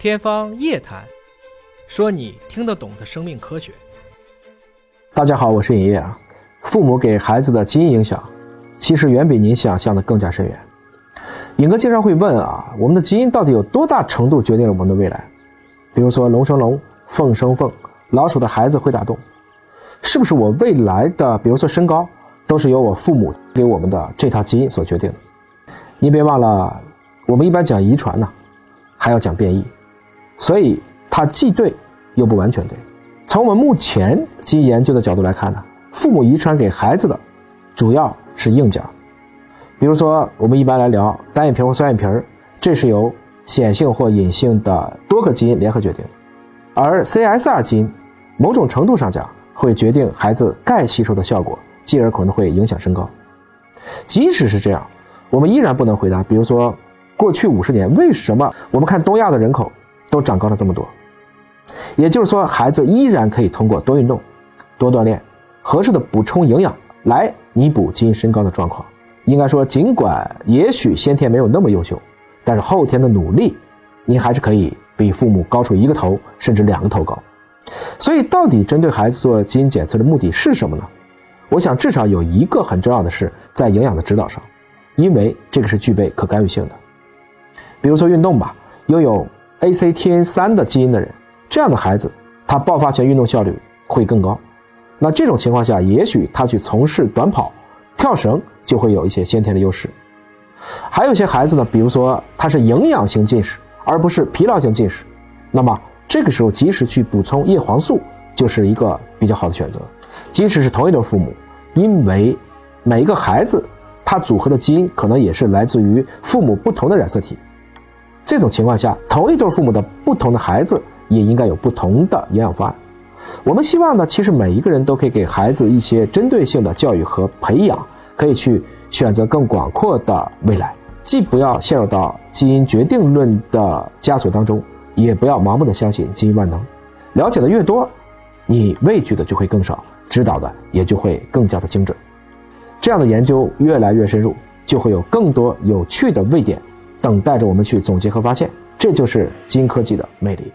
天方夜谭，说你听得懂的生命科学。大家好，我是尹烨啊。父母给孩子的基因影响，其实远比您想象的更加深远。尹哥经常会问啊，我们的基因到底有多大程度决定了我们的未来？比如说龙生龙，凤生凤，老鼠的孩子会打洞，是不是我未来的，比如说身高，都是由我父母给我们的这套基因所决定的？您别忘了，我们一般讲遗传呢，还要讲变异。所以它既对又不完全对。从我们目前基因研究的角度来看呢，父母遗传给孩子的主要是硬件，比如说我们一般来聊单眼皮或双眼皮儿，这是由显性或隐性的多个基因联合决定的。而 CSR 基因某种程度上讲会决定孩子钙吸收的效果，进而可能会影响身高。即使是这样，我们依然不能回答，比如说过去五十年为什么我们看东亚的人口。都长高了这么多，也就是说，孩子依然可以通过多运动、多锻炼、合适的补充营养来弥补基因身高的状况。应该说，尽管也许先天没有那么优秀，但是后天的努力，您还是可以比父母高出一个头，甚至两个头高。所以，到底针对孩子做基因检测的目的是什么呢？我想，至少有一个很重要的是在营养的指导上，因为这个是具备可干预性的。比如说运动吧，拥有。ACTN 三的基因的人，这样的孩子，他爆发前运动效率会更高。那这种情况下，也许他去从事短跑、跳绳就会有一些先天的优势。还有一些孩子呢，比如说他是营养型近视，而不是疲劳性近视，那么这个时候及时去补充叶黄素就是一个比较好的选择。即使是同一对父母，因为每一个孩子他组合的基因可能也是来自于父母不同的染色体。这种情况下，同一对父母的不同的孩子也应该有不同的营养方案。我们希望呢，其实每一个人都可以给孩子一些针对性的教育和培养，可以去选择更广阔的未来。既不要陷入到基因决定论的枷锁当中，也不要盲目的相信基因万能。了解的越多，你畏惧的就会更少，指导的也就会更加的精准。这样的研究越来越深入，就会有更多有趣的位点。等待着我们去总结和发现，这就是金科技的魅力。